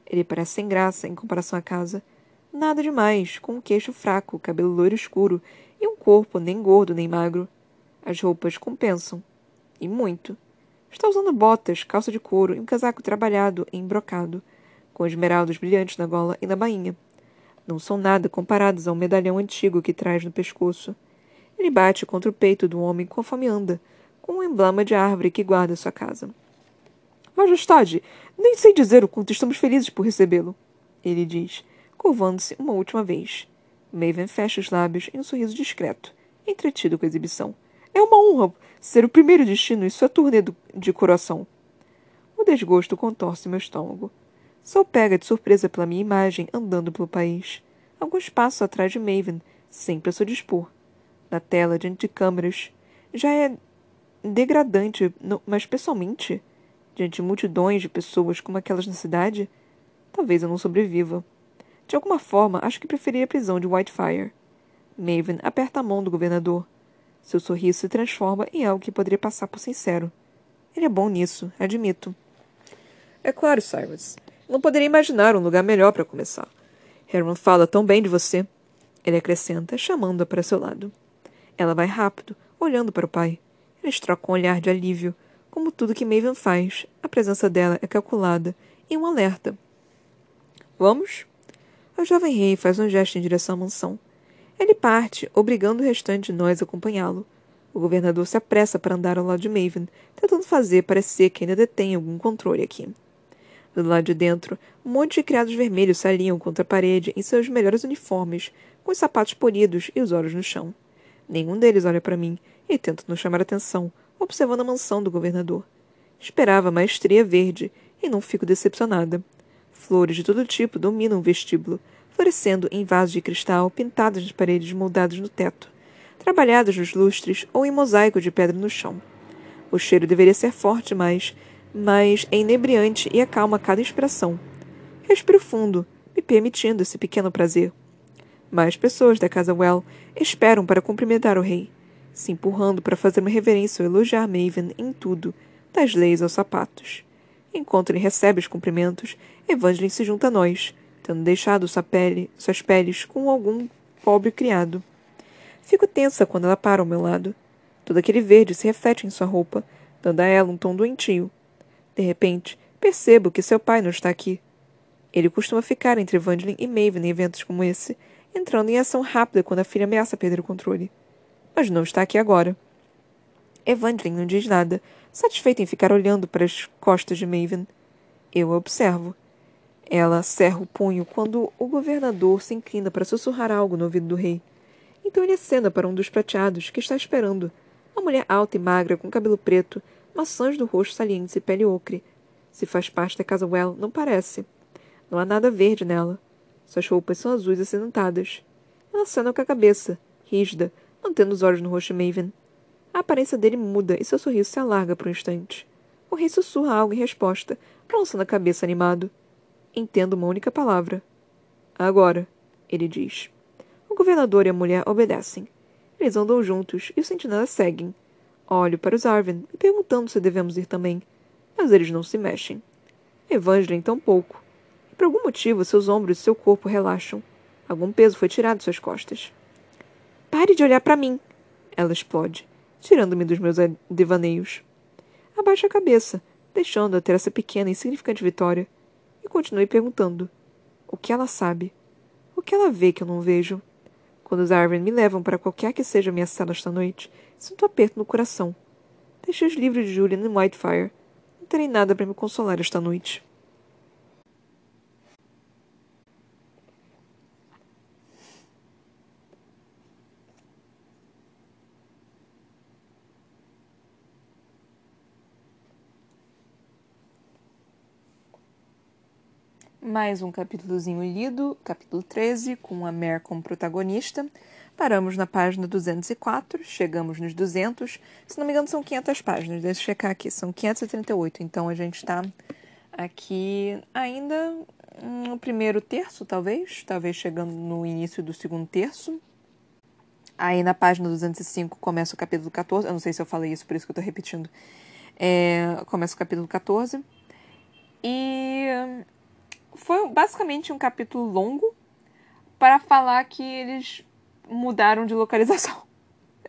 Ele parece sem graça em comparação à casa, Nada demais, com um queixo fraco, cabelo loiro escuro e um corpo nem gordo nem magro. As roupas compensam. E muito. Está usando botas, calça de couro e um casaco trabalhado em brocado, com esmeraldas brilhantes na gola e na bainha. Não são nada comparados ao medalhão antigo que traz no pescoço. Ele bate contra o peito do homem conforme anda, com um emblema de árvore que guarda sua casa. Majestade, nem sei dizer o quanto estamos felizes por recebê-lo, ele diz curvando-se uma última vez. Maven fecha os lábios em um sorriso discreto, entretido com a exibição. É uma honra ser o primeiro destino em sua turnê de coração. O desgosto contorce meu estômago. Sou pega de surpresa pela minha imagem andando pelo país, alguns passos atrás de Maven, sempre a seu dispor. Na tela, diante de câmeras, já é degradante, mas pessoalmente, diante de multidões de pessoas como aquelas na cidade, talvez eu não sobreviva. De alguma forma, acho que preferiria a prisão de Whitefire. Maven aperta a mão do governador. Seu sorriso se transforma em algo que poderia passar por sincero. Ele é bom nisso, admito. É claro, Cyrus. Não poderia imaginar um lugar melhor para começar. Herman fala tão bem de você. Ele acrescenta, chamando-a para seu lado. Ela vai rápido, olhando para o pai. Eles trocam um olhar de alívio. Como tudo que Maven faz, a presença dela é calculada e um alerta. Vamos? O jovem rei faz um gesto em direção à mansão. Ele parte, obrigando o restante de nós a acompanhá-lo. O governador se apressa para andar ao lado de Maven, tentando fazer parecer que ainda detém algum controle aqui. Do lado de dentro, um monte de criados vermelhos se alinham contra a parede em seus melhores uniformes, com os sapatos polidos e os olhos no chão. Nenhum deles olha para mim e tenta não chamar atenção, observando a mansão do governador. Esperava maestria verde e não fico decepcionada. Flores de todo tipo dominam o vestíbulo, florescendo em vasos de cristal pintados nas paredes moldados no teto, trabalhados nos lustres ou em mosaico de pedra no chão. O cheiro deveria ser forte, mas, mas é inebriante e acalma cada inspiração. Respiro fundo, me permitindo esse pequeno prazer. Mais pessoas da casa Well esperam para cumprimentar o rei, se empurrando para fazer uma reverência ou elogiar Maven em tudo, das leis aos sapatos. Enquanto ele recebe os cumprimentos, Evangeline se junta a nós, tendo deixado sua pele, suas peles com algum pobre criado. Fico tensa quando ela para ao meu lado. Todo aquele verde se reflete em sua roupa, dando a ela um tom doentio. De repente, percebo que seu pai não está aqui. Ele costuma ficar entre Evangeline e Maven em eventos como esse, entrando em ação rápida quando a filha ameaça perder o controle. Mas não está aqui agora. Evangeline não diz nada, satisfeita em ficar olhando para as costas de Maven. Eu a observo. Ela cerra o punho quando o governador se inclina para sussurrar algo no ouvido do rei. Então ele acena para um dos prateados que está esperando. Uma mulher alta e magra, com cabelo preto, maçãs do rosto salientes e pele ocre. Se faz parte da casa Well, não parece. Não há nada verde nela. Suas roupas são azuis acidentadas. Ela acena com a cabeça, rígida, mantendo os olhos no rosto de Maven. A aparência dele muda e seu sorriso se alarga por um instante. O rei sussurra algo em resposta, balançando a cabeça animado. Entendo uma única palavra. Agora, ele diz. O governador e a mulher obedecem. Eles andam juntos e os sentinelas seguem. Olho para os Arvin, me perguntando se devemos ir também. Mas eles não se mexem. Evangeline tampouco. Por algum motivo, seus ombros e seu corpo relaxam. Algum peso foi tirado de suas costas. Pare de olhar para mim! Ela explode, tirando-me dos meus devaneios. Abaixo a cabeça, deixando-a ter essa pequena e insignificante vitória, e continuei perguntando: o que ela sabe? O que ela vê que eu não vejo? Quando os Arvin me levam para qualquer que seja a minha cela esta noite, sinto um aperto no coração. Deixei os livros de Julian e Whitefire. Não terei nada para me consolar esta noite. Mais um capítulozinho lido, capítulo 13, com a Mer como protagonista. Paramos na página 204, chegamos nos 200. Se não me engano, são 500 páginas, deixa eu checar aqui, são 538. Então a gente está aqui ainda no primeiro terço, talvez, talvez chegando no início do segundo terço. Aí na página 205 começa o capítulo 14. Eu não sei se eu falei isso, por isso que eu estou repetindo. É, começa o capítulo 14. E foi basicamente um capítulo longo para falar que eles mudaram de localização.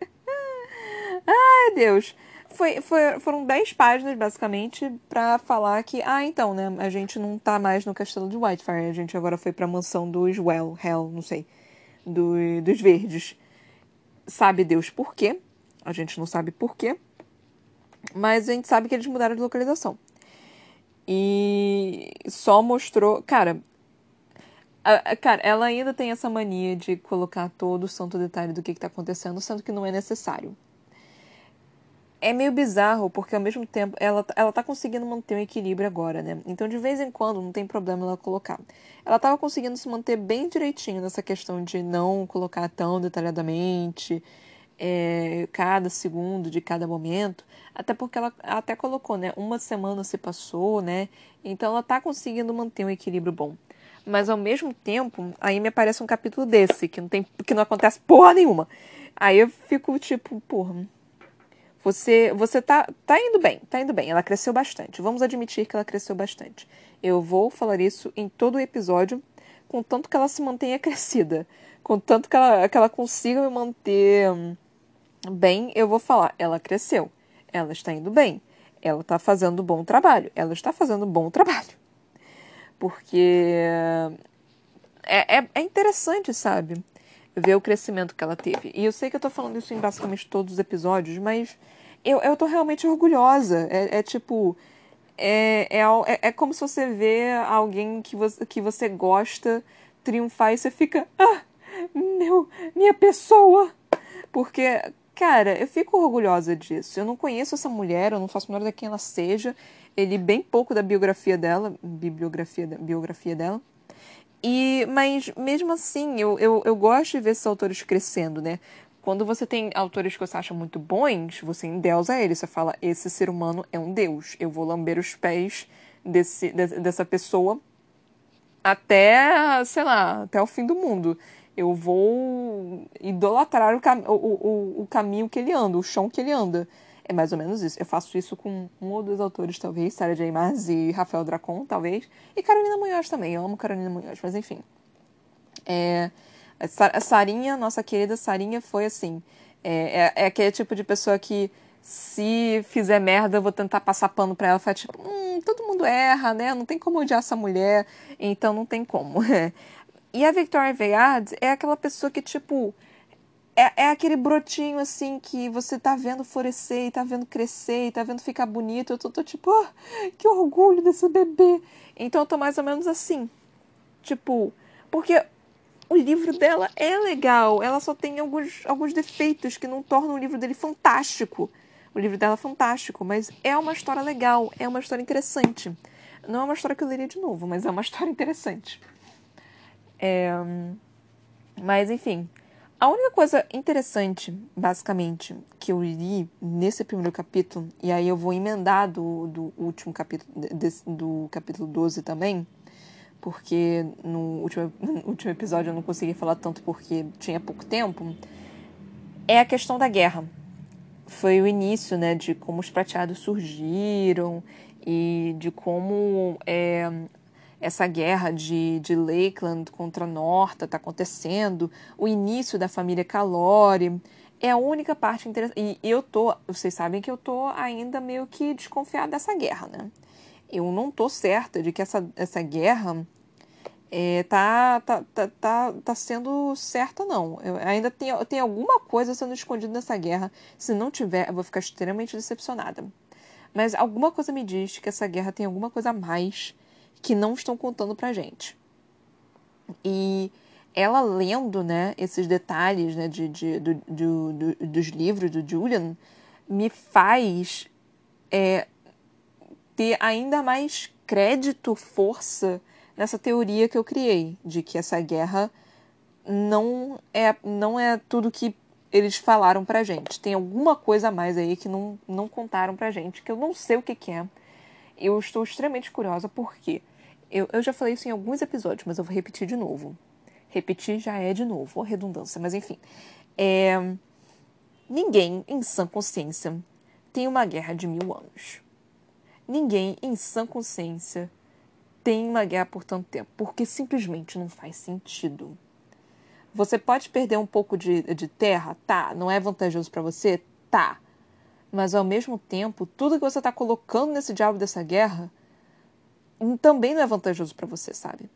Ai, Deus. Foi, foi, foram 10 páginas, basicamente, para falar que, ah, então, né, a gente não tá mais no castelo de Whitefire, a gente agora foi pra mansão dos Well, Hell, não sei, do, dos Verdes. Sabe Deus por quê? A gente não sabe por quê, mas a gente sabe que eles mudaram de localização. E só mostrou. Cara, a, cara, ela ainda tem essa mania de colocar todo o santo detalhe do que, está acontecendo, sendo que não é necessário. é meio bizarro, porque ao mesmo tempo ela, ela tá conseguindo manter um equilíbrio agora, né? Então, de vez em quando, não tem problema ela colocar. Ela tava conseguindo se manter bem direitinho nessa questão de não colocar tão detalhadamente é, cada segundo de cada momento, até porque ela até colocou, né? Uma semana se passou, né? Então ela tá conseguindo manter um equilíbrio bom. Mas ao mesmo tempo, aí me aparece um capítulo desse, que não tem que não acontece porra nenhuma. Aí eu fico tipo, porra, você, você tá, tá indo bem, tá indo bem. Ela cresceu bastante. Vamos admitir que ela cresceu bastante. Eu vou falar isso em todo o episódio, contanto que ela se mantenha crescida. Contanto que ela, que ela consiga me manter bem, eu vou falar. Ela cresceu. Ela está indo bem. Ela está fazendo bom trabalho. Ela está fazendo bom trabalho. Porque é, é, é interessante, sabe? ver o crescimento que ela teve. E eu sei que eu tô falando isso em basicamente todos os episódios, mas eu, eu tô realmente orgulhosa. É, é tipo. É, é, é, é como se você vê alguém que você, que você gosta triunfar e você fica. Ah, meu, minha pessoa! Porque, cara, eu fico orgulhosa disso. Eu não conheço essa mulher, eu não faço menor de quem ela seja. Ele bem pouco da biografia dela, bibliografia, biografia dela. E, mas mesmo assim, eu, eu, eu gosto de ver esses autores crescendo, né? Quando você tem autores que você acha muito bons, você endeusa eles. Você fala, esse ser humano é um deus. Eu vou lamber os pés desse, de, dessa pessoa até, sei lá, até o fim do mundo. Eu vou idolatrar o, cam o, o, o caminho que ele anda, o chão que ele anda. É mais ou menos isso. Eu faço isso com um ou dois autores, talvez, Sarah J. Maas e Rafael Dracon, talvez. E Carolina Munhoz também. Eu amo Carolina Munhoz, mas enfim. É, a Sarinha, nossa querida Sarinha, foi assim. É, é, é, aquele tipo de pessoa que, se fizer merda, eu vou tentar passar pano pra ela. Fala tipo, hum, todo mundo erra, né? Não tem como odiar essa mulher, então não tem como. e a Victoria Veyard é aquela pessoa que, tipo, é, é aquele brotinho assim que você tá vendo florescer tá vendo crescer tá vendo ficar bonito. Eu tô, tô tipo, oh, que orgulho desse bebê. Então eu tô mais ou menos assim. Tipo, porque o livro dela é legal. Ela só tem alguns, alguns defeitos que não tornam o livro dele fantástico. O livro dela é fantástico, mas é uma história legal, é uma história interessante. Não é uma história que eu leria de novo, mas é uma história interessante. É... Mas, enfim, a única coisa interessante, basicamente, que eu li nesse primeiro capítulo, e aí eu vou emendar do, do último capítulo, desse, do capítulo 12 também, porque no último, no último episódio eu não consegui falar tanto porque tinha pouco tempo, é a questão da guerra. Foi o início, né, de como os prateados surgiram e de como é, essa guerra de, de Lakeland contra Norta está acontecendo, o início da família Calori. É a única parte interessante. E eu tô, vocês sabem que eu tô ainda meio que desconfiada dessa guerra, né? Eu não tô certa de que essa, essa guerra é, tá, tá, tá, tá, tá sendo certa, não. Eu, ainda tem, tem alguma coisa sendo escondida nessa guerra. Se não tiver, eu vou ficar extremamente decepcionada. Mas alguma coisa me diz que essa guerra tem alguma coisa a mais que não estão contando pra gente. E ela lendo né, esses detalhes né, de, de, do, do, do, dos livros do Julian me faz é, ter ainda mais crédito, força nessa teoria que eu criei, de que essa guerra não é, não é tudo que eles falaram pra gente. Tem alguma coisa a mais aí que não, não contaram pra gente, que eu não sei o que, que é. Eu estou extremamente curiosa, por quê? Eu, eu já falei isso em alguns episódios, mas eu vou repetir de novo. Repetir já é de novo, ou redundância, mas enfim. É... Ninguém em sã consciência tem uma guerra de mil anos. Ninguém em sã consciência tem uma guerra por tanto tempo, porque simplesmente não faz sentido. Você pode perder um pouco de, de terra? Tá. Não é vantajoso para você? Tá. Mas ao mesmo tempo, tudo que você está colocando nesse diabo dessa guerra também não é vantajoso para você, sabe?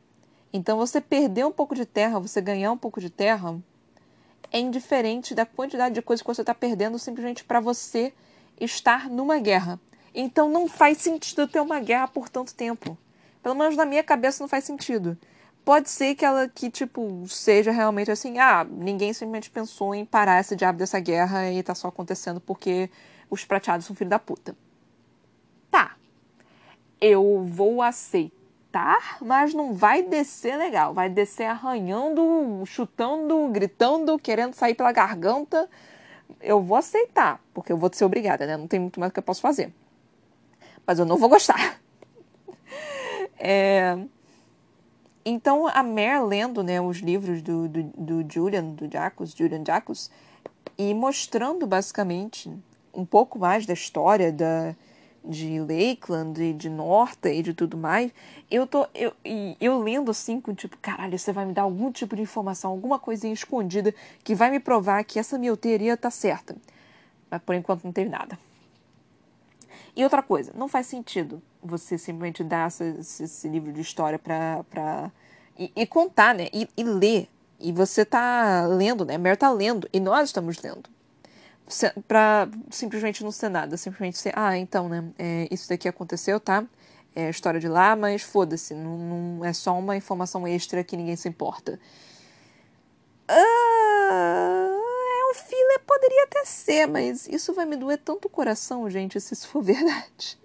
Então você perder um pouco de terra, você ganhar um pouco de terra, é indiferente da quantidade de coisas que você está perdendo simplesmente para você estar numa guerra. Então não faz sentido ter uma guerra por tanto tempo. Pelo menos na minha cabeça não faz sentido. pode ser que ela, que, tipo, seja realmente assim, ah, ninguém simplesmente pensou em parar esse diabo dessa guerra e tá só acontecendo porque os prateados são filho da puta. Tá. Eu vou aceitar, mas não vai descer legal. Vai descer arranhando, chutando, gritando, querendo sair pela garganta. Eu vou aceitar, porque eu vou ser obrigada, né? Não tem muito mais que eu posso fazer. Mas eu não vou gostar. É... Então, a Mare lendo né, os livros do, do, do Julian, do Jacques, Julian Jacques, e mostrando basicamente um pouco mais da história da, de Lakeland e de Norta e de tudo mais, eu tô eu, eu lendo assim com tipo, caralho, você vai me dar algum tipo de informação, alguma coisinha escondida que vai me provar que essa minha teoria tá certa. Mas por enquanto não teve nada. E outra coisa, não faz sentido você simplesmente dar esse, esse livro de história pra. pra e, e contar, né? E, e, ler. E você tá lendo, né? A Mer tá lendo. E nós estamos lendo. Pra simplesmente não ser nada. Simplesmente ser, ah, então, né? É, isso daqui aconteceu, tá? É história de lá, mas foda-se. Não, não, é só uma informação extra que ninguém se importa. Ah o filler poderia até ser, mas isso vai me doer tanto o coração, gente, se isso for verdade.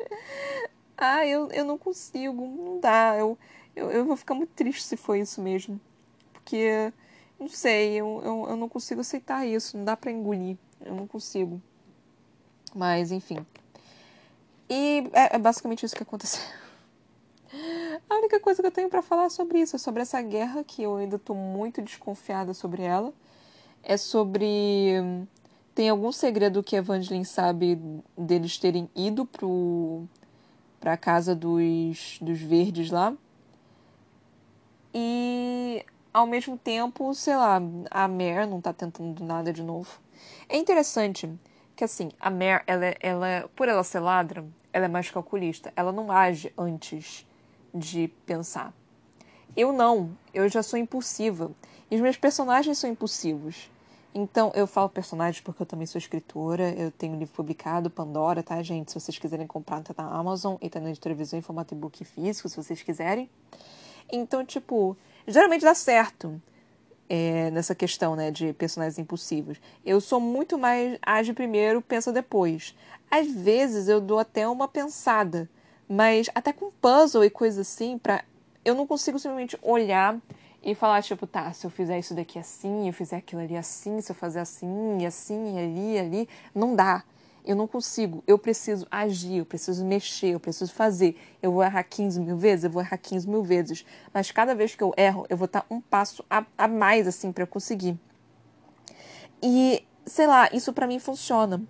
ah, eu, eu não consigo, não dá. Eu, eu, eu vou ficar muito triste se for isso mesmo. Porque, não sei, eu, eu, eu não consigo aceitar isso, não dá pra engolir. Eu não consigo. Mas, enfim. E é, é basicamente isso que aconteceu. A única coisa que eu tenho para falar sobre isso é sobre essa guerra que eu ainda tô muito desconfiada sobre ela é sobre. Tem algum segredo que Evangeline sabe deles terem ido pro, pra casa dos, dos verdes lá. E ao mesmo tempo, sei lá, a Mare não tá tentando nada de novo. É interessante que assim, a Mare, ela, ela, por ela ser ladra, ela é mais calculista. Ela não age antes de pensar. Eu não, eu já sou impulsiva. E os meus personagens são impulsivos. Então, eu falo personagens porque eu também sou escritora, eu tenho um livro publicado, Pandora, tá, gente? Se vocês quiserem comprar, tá na Amazon e tá na editora Visão em formato e-book físico, se vocês quiserem. Então, tipo, geralmente dá certo é, nessa questão, né, de personagens impulsivos. Eu sou muito mais age primeiro, pensa depois. Às vezes eu dou até uma pensada, mas até com puzzle e coisa assim, pra... eu não consigo simplesmente olhar e falar, tipo, tá, se eu fizer isso daqui assim, eu fizer aquilo ali assim, se eu fazer assim, assim, ali, ali, não dá. Eu não consigo. Eu preciso agir, eu preciso mexer, eu preciso fazer. Eu vou errar 15 mil vezes, eu vou errar 15 mil vezes. Mas cada vez que eu erro, eu vou estar um passo a, a mais, assim, para conseguir. E, sei lá, isso para mim funciona.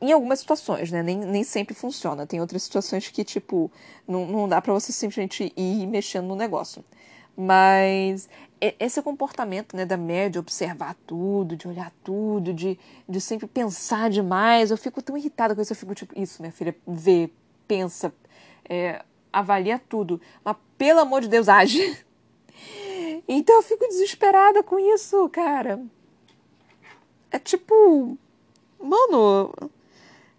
Em algumas situações, né? Nem, nem sempre funciona. Tem outras situações que, tipo, não, não dá pra você simplesmente ir mexendo no negócio. Mas esse comportamento né, da de observar tudo, de olhar tudo, de, de sempre pensar demais, eu fico tão irritada com isso. Eu fico tipo, isso, minha filha, vê, pensa, é, avalia tudo. Mas pelo amor de Deus, age. Então eu fico desesperada com isso, cara. É tipo, mano,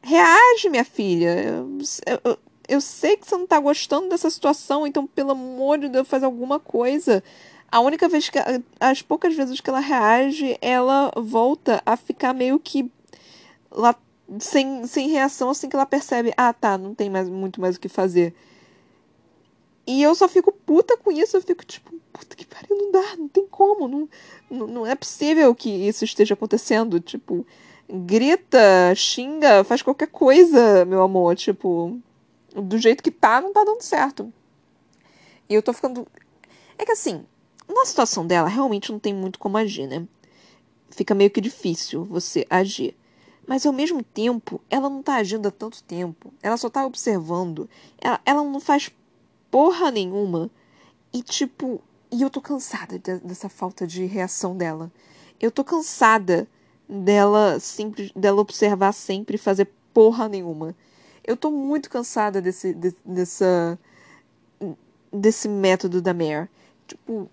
reage, minha filha. Eu, eu, eu sei que você não tá gostando dessa situação, então, pelo amor de Deus, faz alguma coisa. A única vez que. As poucas vezes que ela reage, ela volta a ficar meio que. Lá, sem, sem reação, assim que ela percebe: ah, tá, não tem mais, muito mais o que fazer. E eu só fico puta com isso, eu fico tipo, puta que pariu, não dá, não tem como, não, não, não é possível que isso esteja acontecendo. Tipo, grita, xinga, faz qualquer coisa, meu amor, tipo do jeito que tá, não tá dando certo. E eu tô ficando. É que assim, na situação dela, realmente não tem muito como agir, né? Fica meio que difícil você agir. Mas ao mesmo tempo, ela não tá agindo há tanto tempo. Ela só tá observando. Ela, ela não faz porra nenhuma. E tipo. E eu tô cansada de, dessa falta de reação dela. Eu tô cansada dela sempre dela observar sempre e fazer porra nenhuma. Eu tô muito cansada desse, de, dessa, desse método da Mare. Tipo,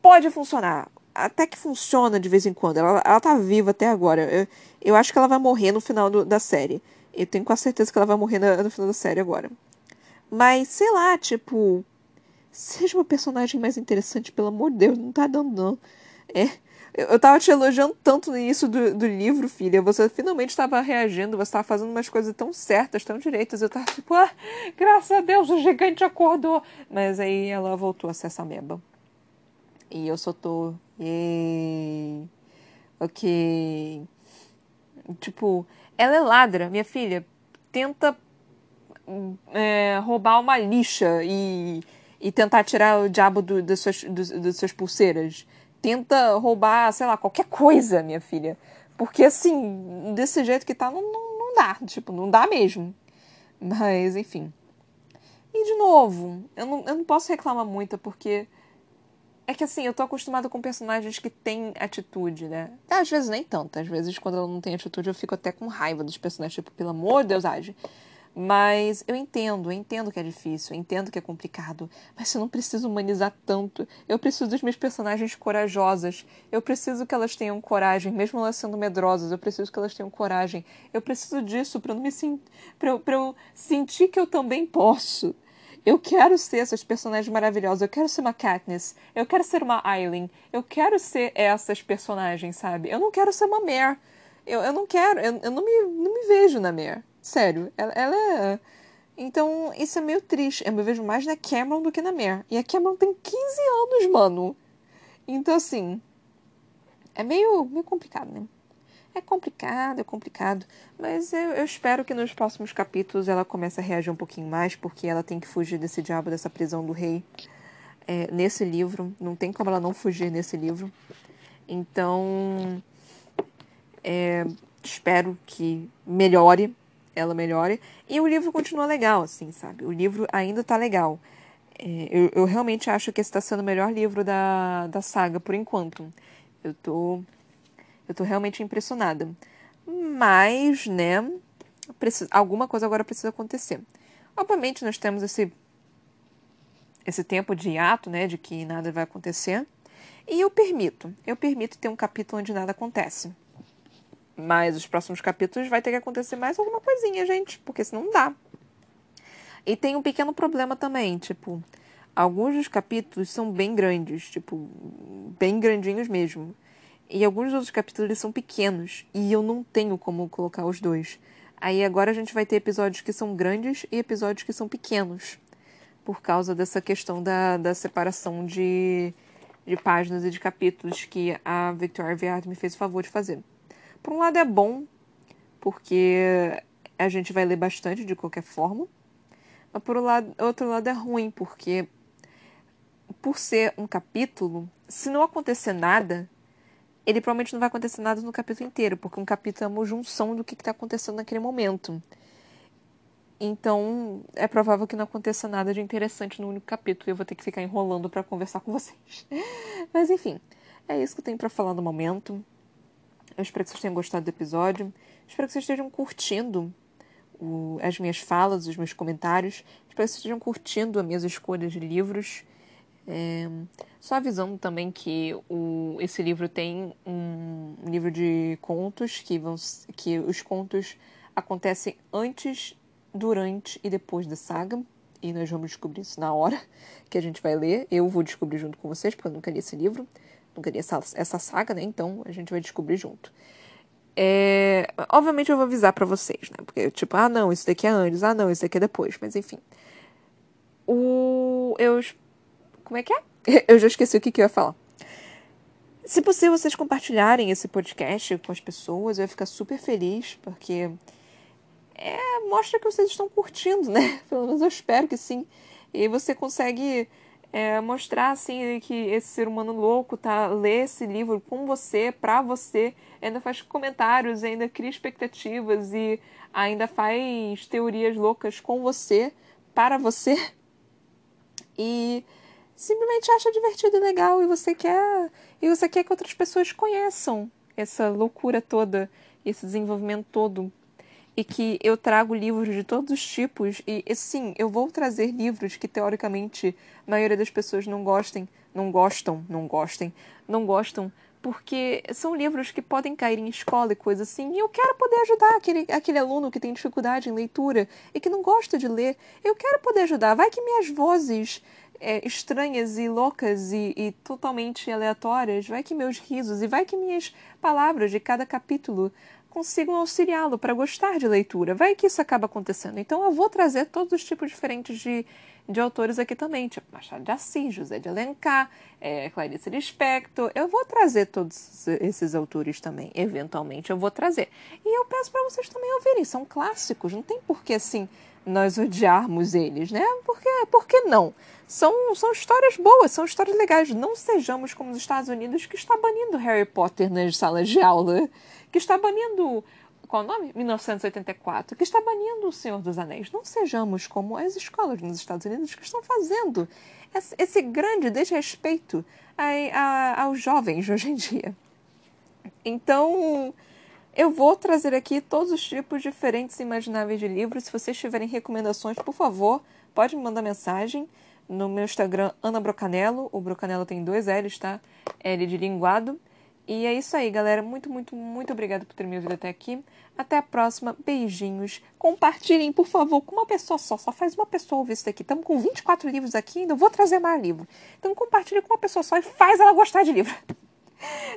pode funcionar. Até que funciona de vez em quando. Ela, ela tá viva até agora. Eu, eu acho que ela vai morrer no final do, da série. Eu tenho quase certeza que ela vai morrer no, no final da série agora. Mas, sei lá, tipo. Seja uma personagem mais interessante, pelo amor de Deus, não tá dando não. É, eu tava te elogiando tanto no início do, do livro, filha. Você finalmente estava reagindo, você estava fazendo umas coisas tão certas, tão direitas. Eu tava tipo, ah, graças a Deus, o gigante acordou. Mas aí ela voltou a ser essa meba. E eu só tô. Yay. Ok. Tipo, ela é ladra, minha filha. Tenta é, roubar uma lixa e, e tentar tirar o diabo do, das, suas, do, das suas pulseiras. Tenta roubar, sei lá, qualquer coisa, minha filha. Porque assim, desse jeito que tá, não, não, não dá. Tipo, não dá mesmo. Mas, enfim. E de novo, eu não, eu não posso reclamar muito, porque é que assim, eu tô acostumada com personagens que têm atitude, né? Às vezes nem tanto. Às vezes, quando ela não tem atitude, eu fico até com raiva dos personagens. Tipo, pelo amor de Deus, age. Mas eu entendo, eu entendo que é difícil, eu entendo que é complicado. Mas eu não preciso humanizar tanto. Eu preciso dos meus personagens corajosas. Eu preciso que elas tenham coragem, mesmo elas sendo medrosas. Eu preciso que elas tenham coragem. Eu preciso disso para eu, eu, eu sentir que eu também posso. Eu quero ser essas personagens maravilhosas. Eu quero ser uma Katniss. Eu quero ser uma Aileen. Eu quero ser essas personagens, sabe? Eu não quero ser uma Mare. Eu, eu não quero. Eu, eu não, me, não me vejo na Mare. Sério. Ela, ela é. Então, isso é meio triste. Eu me vejo mais na Cameron do que na Mare. E a Cameron tem 15 anos, mano. Então, assim. É meio, meio complicado, né? É complicado, é complicado, mas eu, eu, espero que nos próximos capítulos ela comece a reagir um pouquinho mais, porque ela tem que fugir desse diabo, dessa prisão do rei. É, nesse livro, não tem como ela não fugir nesse livro. Então, é, espero que melhore, ela melhore. E o livro continua legal, assim, sabe? O livro ainda tá legal. É, eu, eu realmente acho que esse está sendo o melhor livro da, da saga por enquanto. Eu tô eu tô realmente impressionada. Mas, né, precisa, alguma coisa agora precisa acontecer. Obviamente, nós temos esse, esse tempo de hiato, né, de que nada vai acontecer. E eu permito, eu permito ter um capítulo onde nada acontece. Mas os próximos capítulos vai ter que acontecer mais alguma coisinha, gente, porque senão não dá. E tem um pequeno problema também, tipo, alguns dos capítulos são bem grandes, tipo, bem grandinhos mesmo. E alguns outros capítulos são pequenos e eu não tenho como colocar os dois. Aí agora a gente vai ter episódios que são grandes e episódios que são pequenos, por causa dessa questão da, da separação de, de páginas e de capítulos que a Victoria Viard me fez o favor de fazer. Por um lado é bom, porque a gente vai ler bastante de qualquer forma, mas por lado, outro lado é ruim, porque por ser um capítulo, se não acontecer nada, ele provavelmente não vai acontecer nada no capítulo inteiro, porque um capítulo é uma junção do que está acontecendo naquele momento. Então, é provável que não aconteça nada de interessante no único capítulo e eu vou ter que ficar enrolando para conversar com vocês. Mas enfim, é isso que eu tenho para falar no momento. Eu espero que vocês tenham gostado do episódio. Espero que vocês estejam curtindo o, as minhas falas, os meus comentários. Espero que vocês estejam curtindo as minhas escolhas de livros. É, só avisando também que o, esse livro tem um, livro de contos que vão que os contos acontecem antes, durante e depois da saga. E nós vamos descobrir isso na hora que a gente vai ler. Eu vou descobrir junto com vocês, porque eu nunca li esse livro. Li essa, essa saga, né? Então a gente vai descobrir junto. É, obviamente eu vou avisar para vocês, né? Porque, tipo, ah, não, isso daqui é antes, ah, não, isso daqui é depois. Mas enfim. O, eu como é que é? Eu já esqueci o que, que eu ia falar. Se possível, vocês compartilharem esse podcast com as pessoas, eu ia ficar super feliz, porque é, mostra que vocês estão curtindo, né? Pelo menos eu espero que sim. E você consegue é, mostrar assim que esse ser humano louco tá lê esse livro com você, para você, ainda faz comentários, ainda cria expectativas e ainda faz teorias loucas com você, para você. E simplesmente acha divertido e legal e você quer e você quer que outras pessoas conheçam essa loucura toda, esse desenvolvimento todo. E que eu trago livros de todos os tipos e, e sim, eu vou trazer livros que teoricamente a maioria das pessoas não gostem, não gostam, não gostem, não gostam, porque são livros que podem cair em escola e coisa assim, e eu quero poder ajudar aquele, aquele aluno que tem dificuldade em leitura e que não gosta de ler. Eu quero poder ajudar. Vai que minhas vozes é, estranhas e loucas e, e, totalmente aleatórias, vai que meus risos e vai que minhas palavras de cada capítulo consigam auxiliá-lo para gostar de leitura. Vai que isso acaba acontecendo. Então eu vou trazer todos os tipos diferentes de, de autores aqui também, tipo Machado de Assis, José de Alencar, é, Clarice Lispector. Eu vou trazer todos esses autores também, eventualmente eu vou trazer. E eu peço para vocês também ouvirem, são clássicos, não tem por que assim nós odiarmos eles, né? Porque, por que não? São, são histórias boas, são histórias legais. Não sejamos como os Estados Unidos, que está banindo Harry Potter nas salas de aula, que está banindo. Qual o nome? 1984, que está banindo O Senhor dos Anéis. Não sejamos como as escolas nos Estados Unidos que estão fazendo esse, esse grande desrespeito a, a, aos jovens hoje em dia. Então, eu vou trazer aqui todos os tipos diferentes e imagináveis de livros. Se vocês tiverem recomendações, por favor, pode me mandar mensagem no meu Instagram, Ana Brocanello. O Brocanello tem dois L's, tá? L de linguado. E é isso aí, galera. Muito, muito, muito obrigada por ter me ouvido até aqui. Até a próxima. Beijinhos. Compartilhem, por favor, com uma pessoa só. Só faz uma pessoa ouvir isso daqui. Estamos com 24 livros aqui, ainda vou trazer mais livro. Então compartilhe com uma pessoa só e faz ela gostar de livro.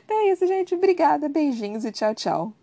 Então é isso, gente. Obrigada. Beijinhos e tchau, tchau.